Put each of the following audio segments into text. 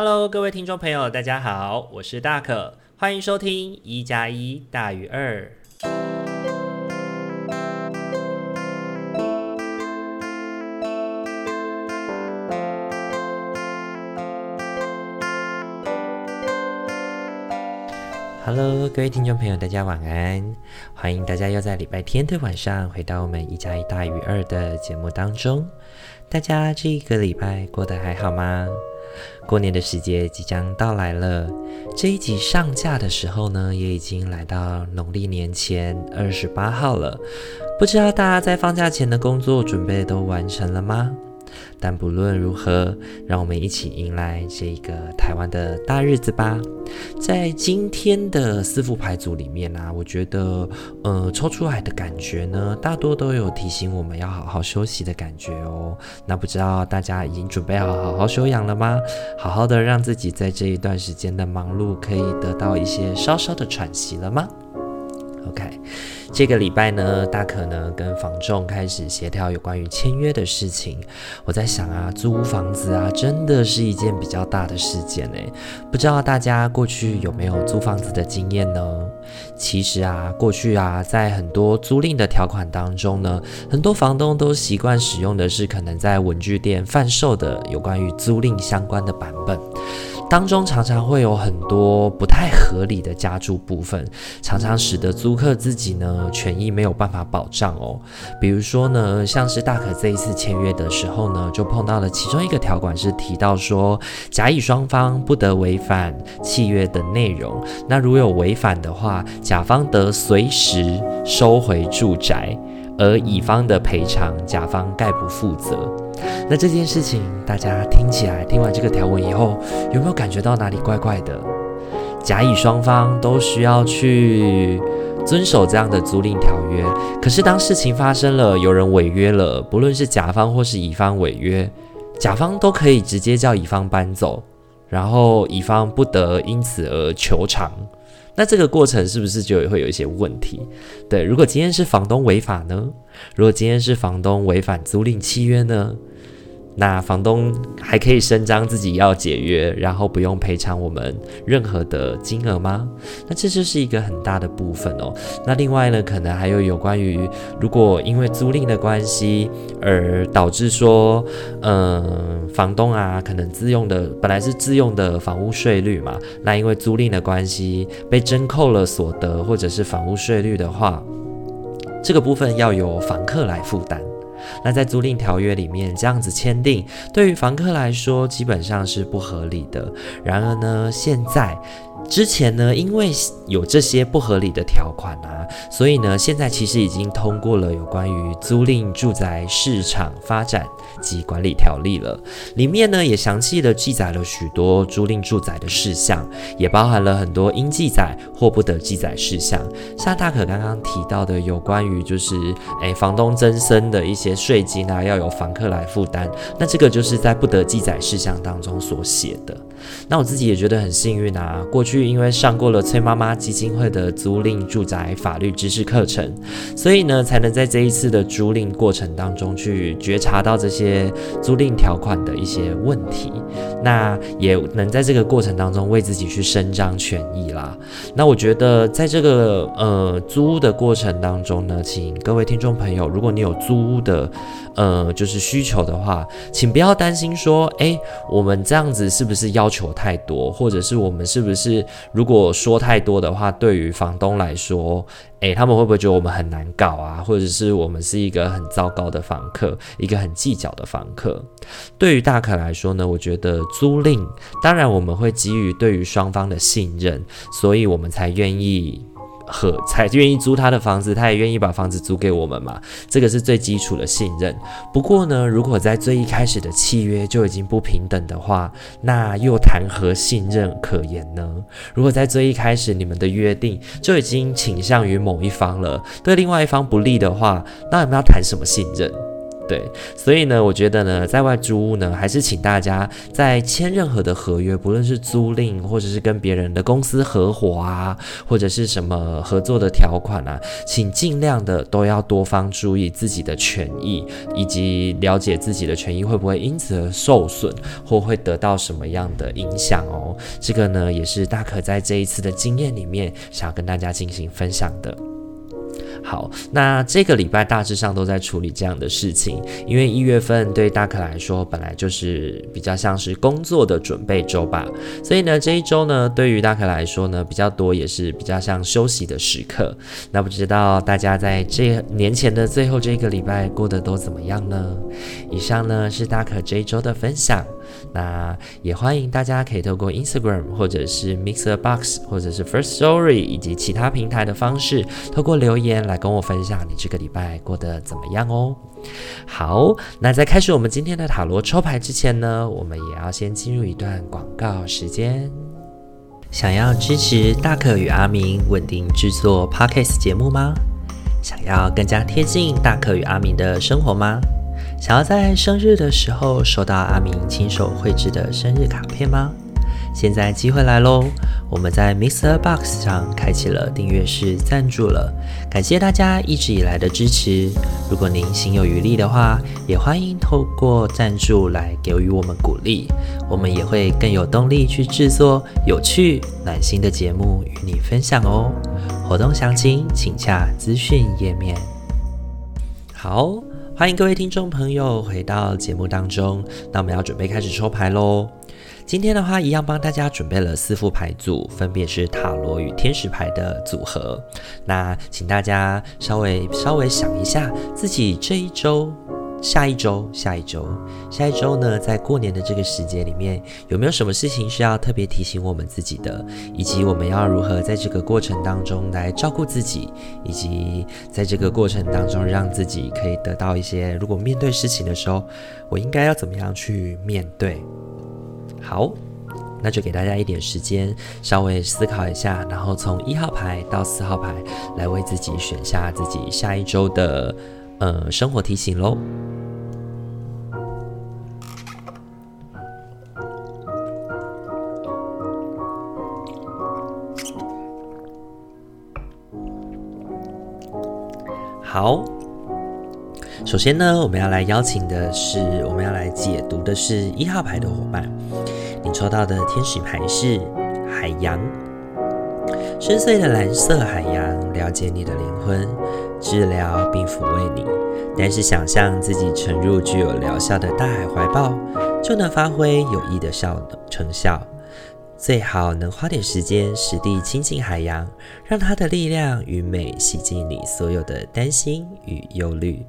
Hello，各位听众朋友，大家好，我是大可，欢迎收听一加一大于二。Hello，各位听众朋友，大家晚安！欢迎大家又在礼拜天的晚上回到我们一加一大于二的节目当中。大家这个礼拜过得还好吗？过年的时间即将到来了，这一集上架的时候呢，也已经来到农历年前二十八号了。不知道大家在放假前的工作准备都完成了吗？但不论如何，让我们一起迎来这个台湾的大日子吧。在今天的四副牌组里面啊，我觉得，呃，抽出来的感觉呢，大多都有提醒我们要好好休息的感觉哦。那不知道大家已经准备好好好休养了吗？好好的让自己在这一段时间的忙碌可以得到一些稍稍的喘息了吗？OK。这个礼拜呢，大可呢跟房仲开始协调有关于签约的事情。我在想啊，租房子啊，真的是一件比较大的事件呢。不知道大家过去有没有租房子的经验呢？其实啊，过去啊，在很多租赁的条款当中呢，很多房东都习惯使用的是可能在文具店贩售的有关于租赁相关的版本。当中常常会有很多不太合理的加注部分，常常使得租客自己呢权益没有办法保障哦。比如说呢，像是大可这一次签约的时候呢，就碰到了其中一个条款是提到说，甲乙双方不得违反契约的内容。那如有违反的话，甲方得随时收回住宅，而乙方的赔偿，甲方概不负责。那这件事情，大家听起来，听完这个条文以后，有没有感觉到哪里怪怪的？甲乙双方都需要去遵守这样的租赁条约，可是当事情发生了，有人违约了，不论是甲方或是乙方违约，甲方都可以直接叫乙方搬走，然后乙方不得因此而求偿。那这个过程是不是就会有一些问题？对，如果今天是房东违法呢？如果今天是房东违反租赁契约呢？那房东还可以声张自己要解约，然后不用赔偿我们任何的金额吗？那这就是一个很大的部分哦。那另外呢，可能还有有关于，如果因为租赁的关系而导致说，嗯，房东啊，可能自用的本来是自用的房屋税率嘛，那因为租赁的关系被征扣了所得或者是房屋税率的话，这个部分要由房客来负担。那在租赁条约里面这样子签订，对于房客来说基本上是不合理的。然而呢，现在。之前呢，因为有这些不合理的条款啊，所以呢，现在其实已经通过了有关于租赁住宅市场发展及管理条例了。里面呢，也详细的记载了许多租赁住宅的事项，也包含了很多应记载或不得记载事项。像大可刚刚提到的，有关于就是诶房东增生的一些税金啊，要由房客来负担，那这个就是在不得记载事项当中所写的。那我自己也觉得很幸运啊，过去因为上过了崔妈妈基金会的租赁住宅法律知识课程，所以呢，才能在这一次的租赁过程当中去觉察到这些租赁条款的一些问题，那也能在这个过程当中为自己去伸张权益啦。那我觉得在这个呃租屋的过程当中呢，请各位听众朋友，如果你有租屋的呃就是需求的话，请不要担心说，诶，我们这样子是不是要求太多，或者是我们是不是如果说太多的话，对于房东来说，诶，他们会不会觉得我们很难搞啊？或者是我们是一个很糟糕的房客，一个很计较的房客？对于大可来说呢，我觉得租赁，当然我们会基于对于双方的信任，所以我们才愿意。和才愿意租他的房子，他也愿意把房子租给我们嘛，这个是最基础的信任。不过呢，如果在最一开始的契约就已经不平等的话，那又谈何信任可言呢？如果在最一开始你们的约定就已经倾向于某一方了，对另外一方不利的话，那你们要谈什么信任？对，所以呢，我觉得呢，在外租屋呢，还是请大家在签任何的合约，不论是租赁或者是跟别人的公司合伙啊，或者是什么合作的条款啊，请尽量的都要多方注意自己的权益，以及了解自己的权益会不会因此而受损，或会得到什么样的影响哦。这个呢，也是大可在这一次的经验里面想要跟大家进行分享的。好，那这个礼拜大致上都在处理这样的事情，因为一月份对大可来说本来就是比较像是工作的准备周吧，所以呢，这一周呢，对于大可来说呢，比较多也是比较像休息的时刻。那不知道大家在这年前的最后这个礼拜过得都怎么样呢？以上呢是大可这一周的分享。那也欢迎大家可以透过 Instagram 或者是 MixerBox 或者是 First Story 以及其他平台的方式，透过留言来跟我分享你这个礼拜过得怎么样哦。好，那在开始我们今天的塔罗抽牌之前呢，我们也要先进入一段广告时间。想要支持大可与阿明稳定制作 Podcast 节目吗？想要更加贴近大可与阿明的生活吗？想要在生日的时候收到阿明亲手绘制的生日卡片吗？现在机会来喽！我们在 Mr. Box 上开启了订阅式赞助了，感谢大家一直以来的支持。如果您心有余力的话，也欢迎透过赞助来给予我们鼓励，我们也会更有动力去制作有趣暖心的节目与你分享哦。活动详情请洽资讯页面。好。欢迎各位听众朋友回到节目当中，那我们要准备开始抽牌喽。今天的话，一样帮大家准备了四副牌组，分别是塔罗与天使牌的组合。那请大家稍微稍微想一下，自己这一周。下一周，下一周，下一周呢，在过年的这个时节里面，有没有什么事情需要特别提醒我们自己的？以及我们要如何在这个过程当中来照顾自己，以及在这个过程当中让自己可以得到一些，如果面对事情的时候，我应该要怎么样去面对？好，那就给大家一点时间，稍微思考一下，然后从一号牌到四号牌来为自己选下自己下一周的。呃，生活提醒喽。好，首先呢，我们要来邀请的是，我们要来解读的是一号牌的伙伴。你抽到的天使牌是海洋，深邃的蓝色海洋，了解你的灵魂。治疗并抚慰你，但是想象自己沉入具有疗效的大海怀抱，就能发挥有益的效成效。最好能花点时间实地亲近海洋，让它的力量与美洗净你所有的担心与忧虑。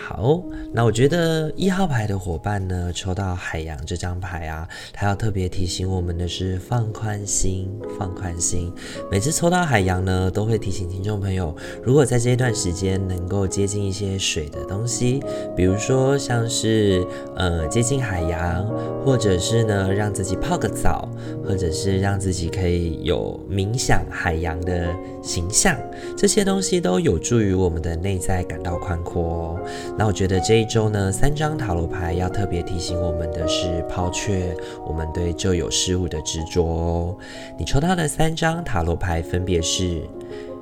好，那我觉得一号牌的伙伴呢，抽到海洋这张牌啊，他要特别提醒我们的是放宽心，放宽心。每次抽到海洋呢，都会提醒听众朋友，如果在这一段时间能够接近一些水的东西，比如说像是呃接近海洋，或者是呢让自己泡个澡，或者是让自己可以有冥想海洋的形象，这些东西都有助于我们的内在感到宽阔哦。那我觉得这一周呢，三张塔罗牌要特别提醒我们的是抛却我们对旧有事物的执着哦。你抽到的三张塔罗牌分别是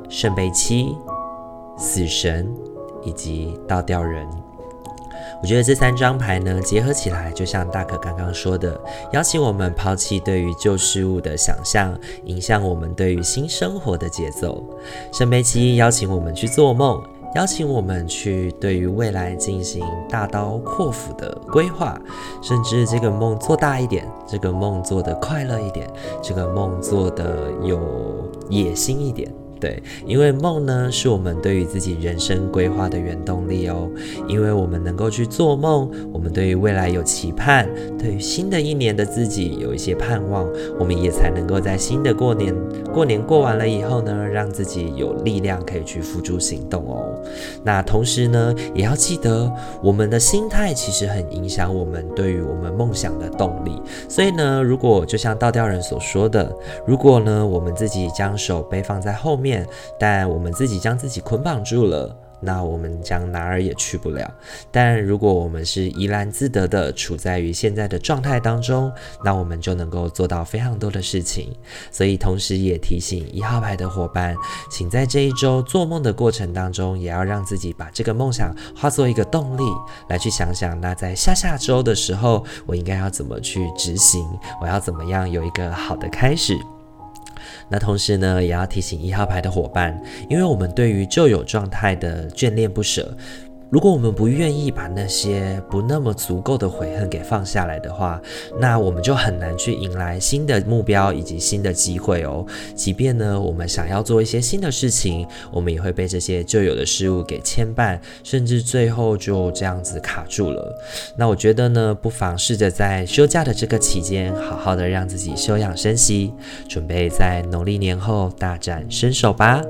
圣杯七、死神以及倒吊人。我觉得这三张牌呢，结合起来，就像大可刚刚说的，邀请我们抛弃对于旧事物的想象，影响我们对于新生活的节奏。圣杯七邀请我们去做梦。邀请我们去对于未来进行大刀阔斧的规划，甚至这个梦做大一点，这个梦做得快乐一点，这个梦做得有野心一点。对，因为梦呢，是我们对于自己人生规划的原动力哦。因为我们能够去做梦，我们对于未来有期盼，对于新的一年的自己有一些盼望，我们也才能够在新的过年，过年过完了以后呢，让自己有力量可以去付诸行动哦。那同时呢，也要记得，我们的心态其实很影响我们对于我们梦想的动力。所以呢，如果就像倒吊人所说的，如果呢，我们自己将手背放在后面。面但我们自己将自己捆绑住了，那我们将哪儿也去不了。但如果我们是怡然自得的处在于现在的状态当中，那我们就能够做到非常多的事情。所以，同时也提醒一号牌的伙伴，请在这一周做梦的过程当中，也要让自己把这个梦想化作一个动力，来去想想，那在下下周的时候，我应该要怎么去执行，我要怎么样有一个好的开始。那同时呢，也要提醒一号牌的伙伴，因为我们对于旧有状态的眷恋不舍。如果我们不愿意把那些不那么足够的悔恨给放下来的话，那我们就很难去迎来新的目标以及新的机会哦。即便呢，我们想要做一些新的事情，我们也会被这些旧有的事物给牵绊，甚至最后就这样子卡住了。那我觉得呢，不妨试着在休假的这个期间，好好的让自己休养生息，准备在农历年后大展身手吧。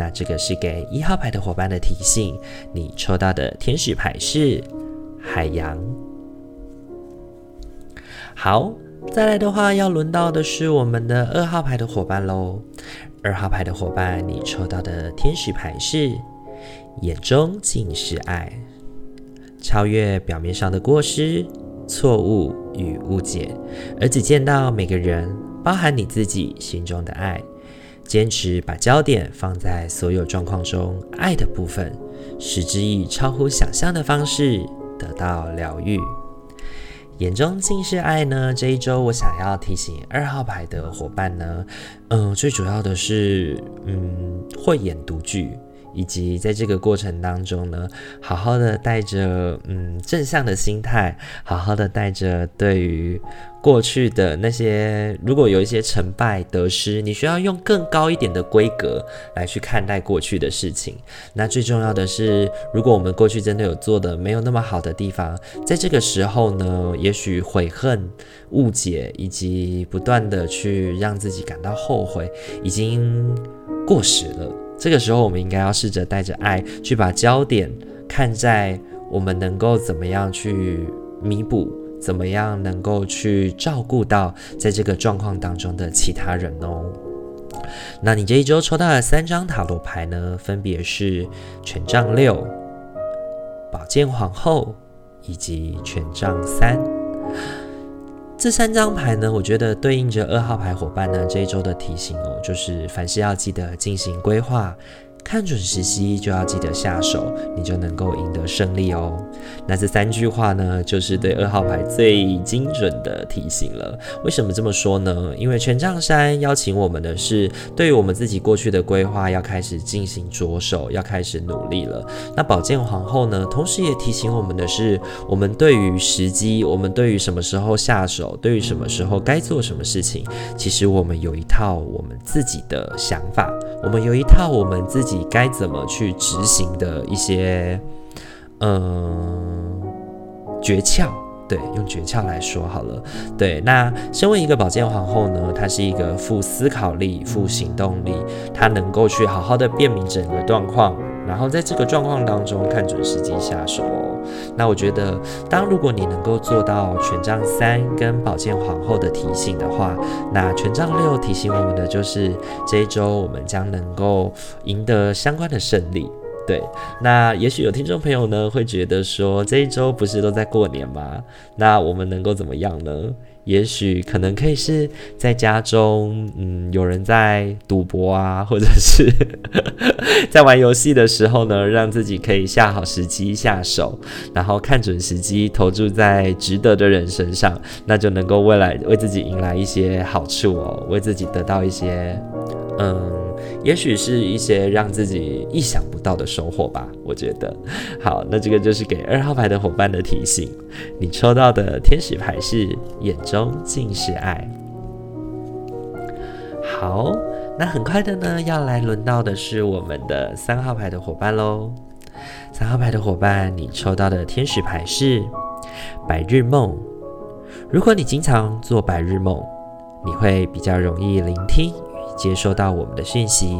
那这个是给一号牌的伙伴的提醒，你抽到的天使牌是海洋。好，再来的话，要轮到的是我们的二号牌的伙伴喽。二号牌的伙伴，你抽到的天使牌是眼中尽是爱，超越表面上的过失、错误与误解，而只见到每个人，包含你自己心中的爱。坚持把焦点放在所有状况中爱的部分，使之以超乎想象的方式得到疗愈。眼中尽是爱呢？这一周我想要提醒二号牌的伙伴呢，嗯，最主要的是，嗯，慧眼独具。以及在这个过程当中呢，好好的带着嗯正向的心态，好好的带着对于过去的那些，如果有一些成败得失，你需要用更高一点的规格来去看待过去的事情。那最重要的是，如果我们过去真的有做的没有那么好的地方，在这个时候呢，也许悔恨、误解以及不断的去让自己感到后悔，已经过时了。这个时候，我们应该要试着带着爱，去把焦点看在我们能够怎么样去弥补，怎么样能够去照顾到在这个状况当中的其他人哦。那你这一周抽到的三张塔罗牌呢，分别是权杖六、宝剑皇后以及权杖三。这三张牌呢，我觉得对应着二号牌伙伴呢，这一周的提醒哦，就是凡事要记得进行规划。看准时机就要记得下手，你就能够赢得胜利哦。那这三句话呢，就是对二号牌最精准的提醒了。为什么这么说呢？因为权杖三邀请我们的是，对于我们自己过去的规划要开始进行着手，要开始努力了。那宝剑皇后呢，同时也提醒我们的是，我们对于时机，我们对于什么时候下手，对于什么时候该做什么事情，其实我们有一套我们自己的想法，我们有一套我们自己。自己该怎么去执行的一些，嗯，诀窍？对，用诀窍来说好了。对，那身为一个宝剑皇后呢，她是一个富思考力、富行动力，她能够去好好的辨明整个状况，然后在这个状况当中看准时机下手哦。那我觉得，当如果你能够做到权杖三跟宝剑皇后的提醒的话，那权杖六提醒我们的就是这一周我们将能够赢得相关的胜利。对，那也许有听众朋友呢会觉得说，这一周不是都在过年吗？那我们能够怎么样呢？也许可能可以是在家中，嗯，有人在赌博啊，或者是 在玩游戏的时候呢，让自己可以下好时机下手，然后看准时机投注在值得的人身上，那就能够未来为自己迎来一些好处哦，为自己得到一些，嗯。也许是一些让自己意想不到的收获吧，我觉得。好，那这个就是给二号牌的伙伴的提醒。你抽到的天使牌是眼中尽是爱。好，那很快的呢，要来轮到的是我们的三号牌的伙伴喽。三号牌的伙伴，你抽到的天使牌是白日梦。如果你经常做白日梦，你会比较容易聆听。接收到我们的讯息，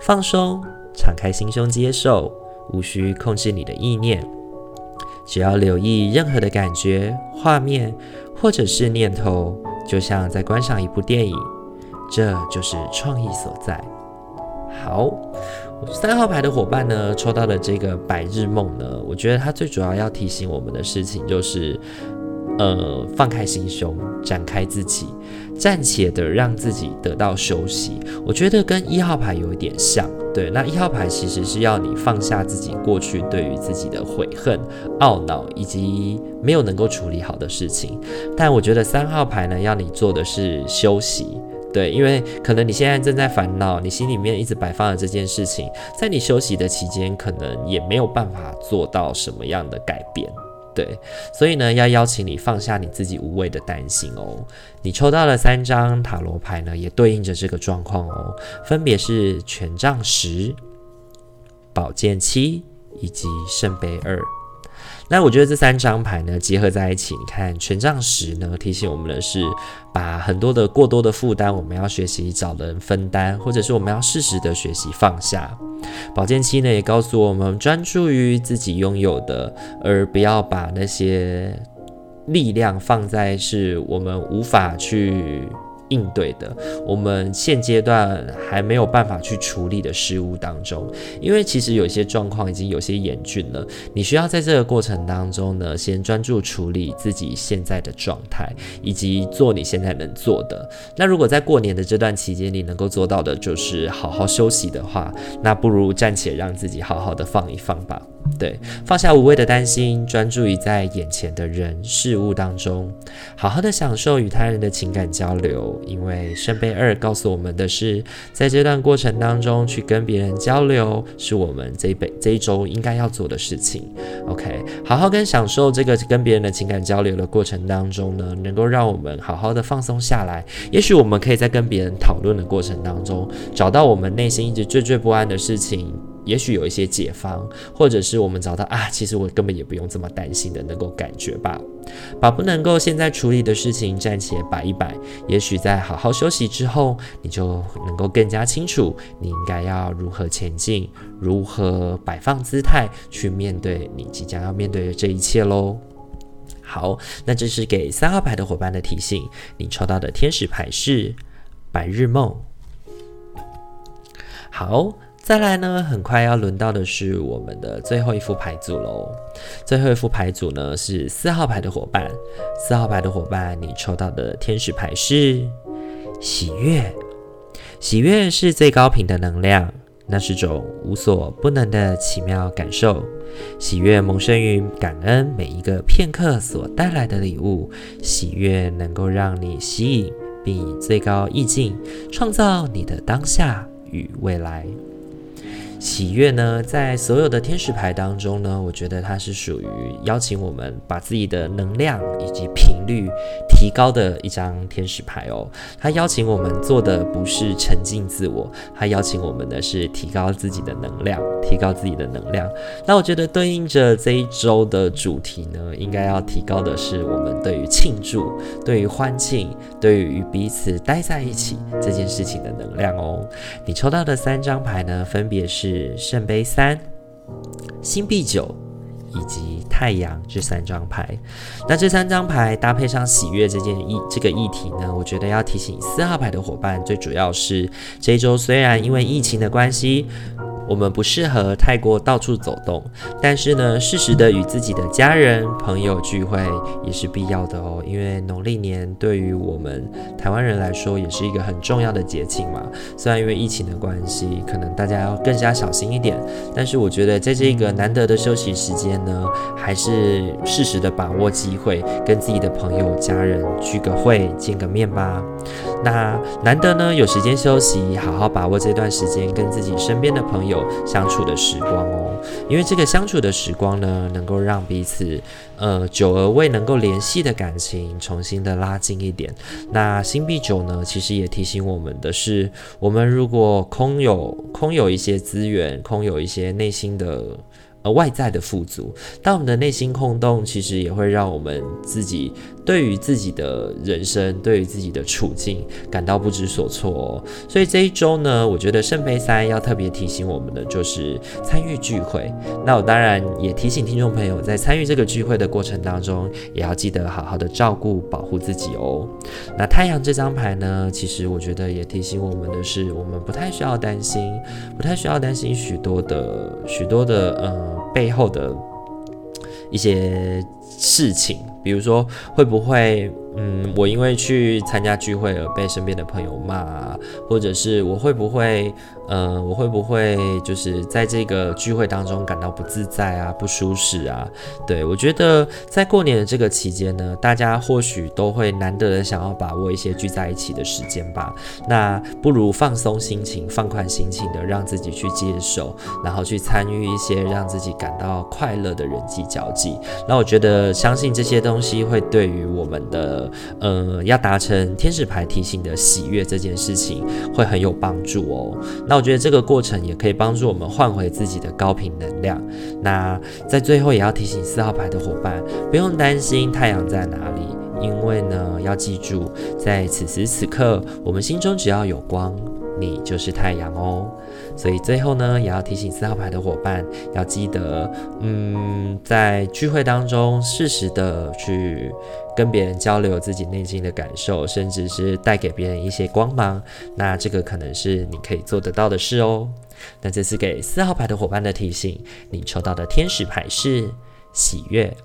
放松，敞开心胸接受，无需控制你的意念，只要留意任何的感觉、画面或者是念头，就像在观赏一部电影，这就是创意所在。好，三号牌的伙伴呢，抽到的这个白日梦呢，我觉得它最主要要提醒我们的事情就是，呃，放开心胸，展开自己，暂且的让自己得到休息。我觉得跟一号牌有一点像。对，那一号牌其实是要你放下自己过去对于自己的悔恨、懊恼以及没有能够处理好的事情，但我觉得三号牌呢，要你做的是休息。对，因为可能你现在正在烦恼，你心里面一直摆放的这件事情，在你休息的期间，可能也没有办法做到什么样的改变。对，所以呢，要邀请你放下你自己无谓的担心哦。你抽到了三张塔罗牌呢，也对应着这个状况哦，分别是权杖十、宝剑七以及圣杯二。那我觉得这三张牌呢，结合在一起，你看权杖十呢，提醒我们的是，把很多的过多的负担，我们要学习找人分担，或者是我们要适时的学习放下。宝剑七呢，也告诉我们专注于自己拥有的，而不要把那些力量放在是我们无法去。应对的，我们现阶段还没有办法去处理的事物当中，因为其实有些状况已经有些严峻了，你需要在这个过程当中呢，先专注处理自己现在的状态，以及做你现在能做的。那如果在过年的这段期间，你能够做到的就是好好休息的话，那不如暂且让自己好好的放一放吧。对，放下无谓的担心，专注于在眼前的人事物当中，好好的享受与他人的情感交流。因为圣杯二告诉我们的是，在这段过程当中去跟别人交流，是我们这一辈这一周应该要做的事情。OK，好好跟享受这个跟别人的情感交流的过程当中呢，能够让我们好好的放松下来。也许我们可以在跟别人讨论的过程当中，找到我们内心一直惴惴不安的事情。也许有一些解方，或者是我们找到啊，其实我根本也不用这么担心的，能够感觉吧，把不能够现在处理的事情暂且摆一摆。也许在好好休息之后，你就能够更加清楚你应该要如何前进，如何摆放姿态去面对你即将要面对的这一切喽。好，那这是给三号牌的伙伴的提醒。你抽到的天使牌是白日梦。好。再来呢，很快要轮到的是我们的最后一副牌组喽。最后一副牌组呢是四号牌的伙伴，四号牌的伙伴，你抽到的天使牌是喜悦。喜悦是最高频的能量，那是种无所不能的奇妙感受。喜悦萌生于感恩每一个片刻所带来的礼物。喜悦能够让你吸引，并以最高意境创造你的当下与未来。喜悦呢，在所有的天使牌当中呢，我觉得它是属于邀请我们把自己的能量以及频率提高的一张天使牌哦。它邀请我们做的不是沉浸自我，它邀请我们的是提高自己的能量，提高自己的能量。那我觉得对应着这一周的主题呢，应该要提高的是我们对于庆祝、对于欢庆、对于彼此待在一起这件事情的能量哦。你抽到的三张牌呢，分别是。圣杯三、星币九以及太阳这三张牌。那这三张牌搭配上喜悦这件议这个议题呢，我觉得要提醒四号牌的伙伴，最主要是这一周虽然因为疫情的关系。我们不适合太过到处走动，但是呢，适时的与自己的家人朋友聚会也是必要的哦。因为农历年对于我们台湾人来说也是一个很重要的节庆嘛。虽然因为疫情的关系，可能大家要更加小心一点，但是我觉得在这个难得的休息时间呢，还是适时的把握机会，跟自己的朋友家人聚个会，见个面吧。那难得呢有时间休息，好好把握这段时间，跟自己身边的朋友。相处的时光哦，因为这个相处的时光呢，能够让彼此呃久而未能够联系的感情重新的拉近一点。那星币九呢，其实也提醒我们的是，我们如果空有空有一些资源，空有一些内心的呃外在的富足，当我们的内心空洞，其实也会让我们自己对于自己的人生，对于自己的处境感到不知所措哦。所以这一周呢，我觉得圣杯三要特别提醒我们的就是参与聚会。那我当然也提醒听众朋友，在参与这个聚会的过程当中，也要记得好好的照顾、保护自己哦。那太阳这张牌呢，其实我觉得也提醒我们的是，我们不太需要担心，不太需要担心许多的、许多的呃背后的一些事情，比如说会不会。嗯，我因为去参加聚会而被身边的朋友骂，或者是我会不会，呃，我会不会就是在这个聚会当中感到不自在啊、不舒适啊？对，我觉得在过年的这个期间呢，大家或许都会难得的想要把握一些聚在一起的时间吧。那不如放松心情、放宽心情的让自己去接受，然后去参与一些让自己感到快乐的人际交际。那我觉得，相信这些东西会对于我们的。呃，要达成天使牌提醒的喜悦这件事情，会很有帮助哦。那我觉得这个过程也可以帮助我们换回自己的高频能量。那在最后也要提醒四号牌的伙伴，不用担心太阳在哪里，因为呢，要记住，在此时此刻，我们心中只要有光，你就是太阳哦。所以最后呢，也要提醒四号牌的伙伴，要记得，嗯，在聚会当中适时的去跟别人交流自己内心的感受，甚至是带给别人一些光芒。那这个可能是你可以做得到的事哦。那这次给四号牌的伙伴的提醒。你抽到的天使牌是喜悦。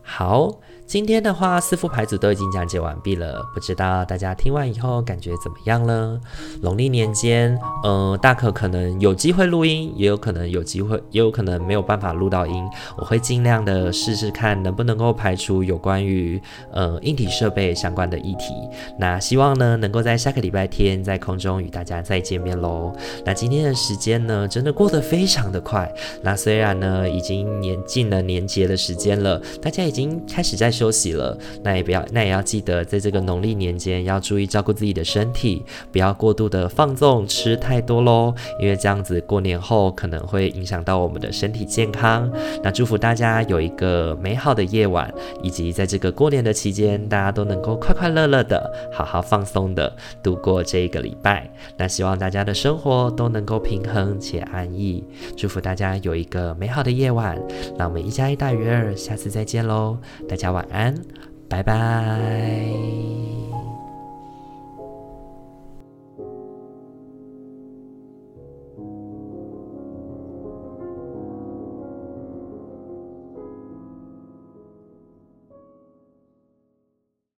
好。今天的话，四副牌组都已经讲解完毕了，不知道大家听完以后感觉怎么样呢？农历年间，嗯、大可可能有机会录音，也有可能有机会，也有可能没有办法录到音。我会尽量的试试看，能不能够排除有关于呃硬体设备相关的议题。那希望呢，能够在下个礼拜天在空中与大家再见面喽。那今天的时间呢，真的过得非常的快。那虽然呢，已经年近了年节的时间了，大家已经开始在。休息了，那也不要，那也要记得，在这个农历年间要注意照顾自己的身体，不要过度的放纵吃太多喽，因为这样子过年后可能会影响到我们的身体健康。那祝福大家有一个美好的夜晚，以及在这个过年的期间，大家都能够快快乐乐的、好好放松的度过这一个礼拜。那希望大家的生活都能够平衡且安逸，祝福大家有一个美好的夜晚。那我们一加一大于二，下次再见喽，大家晚。安，拜拜。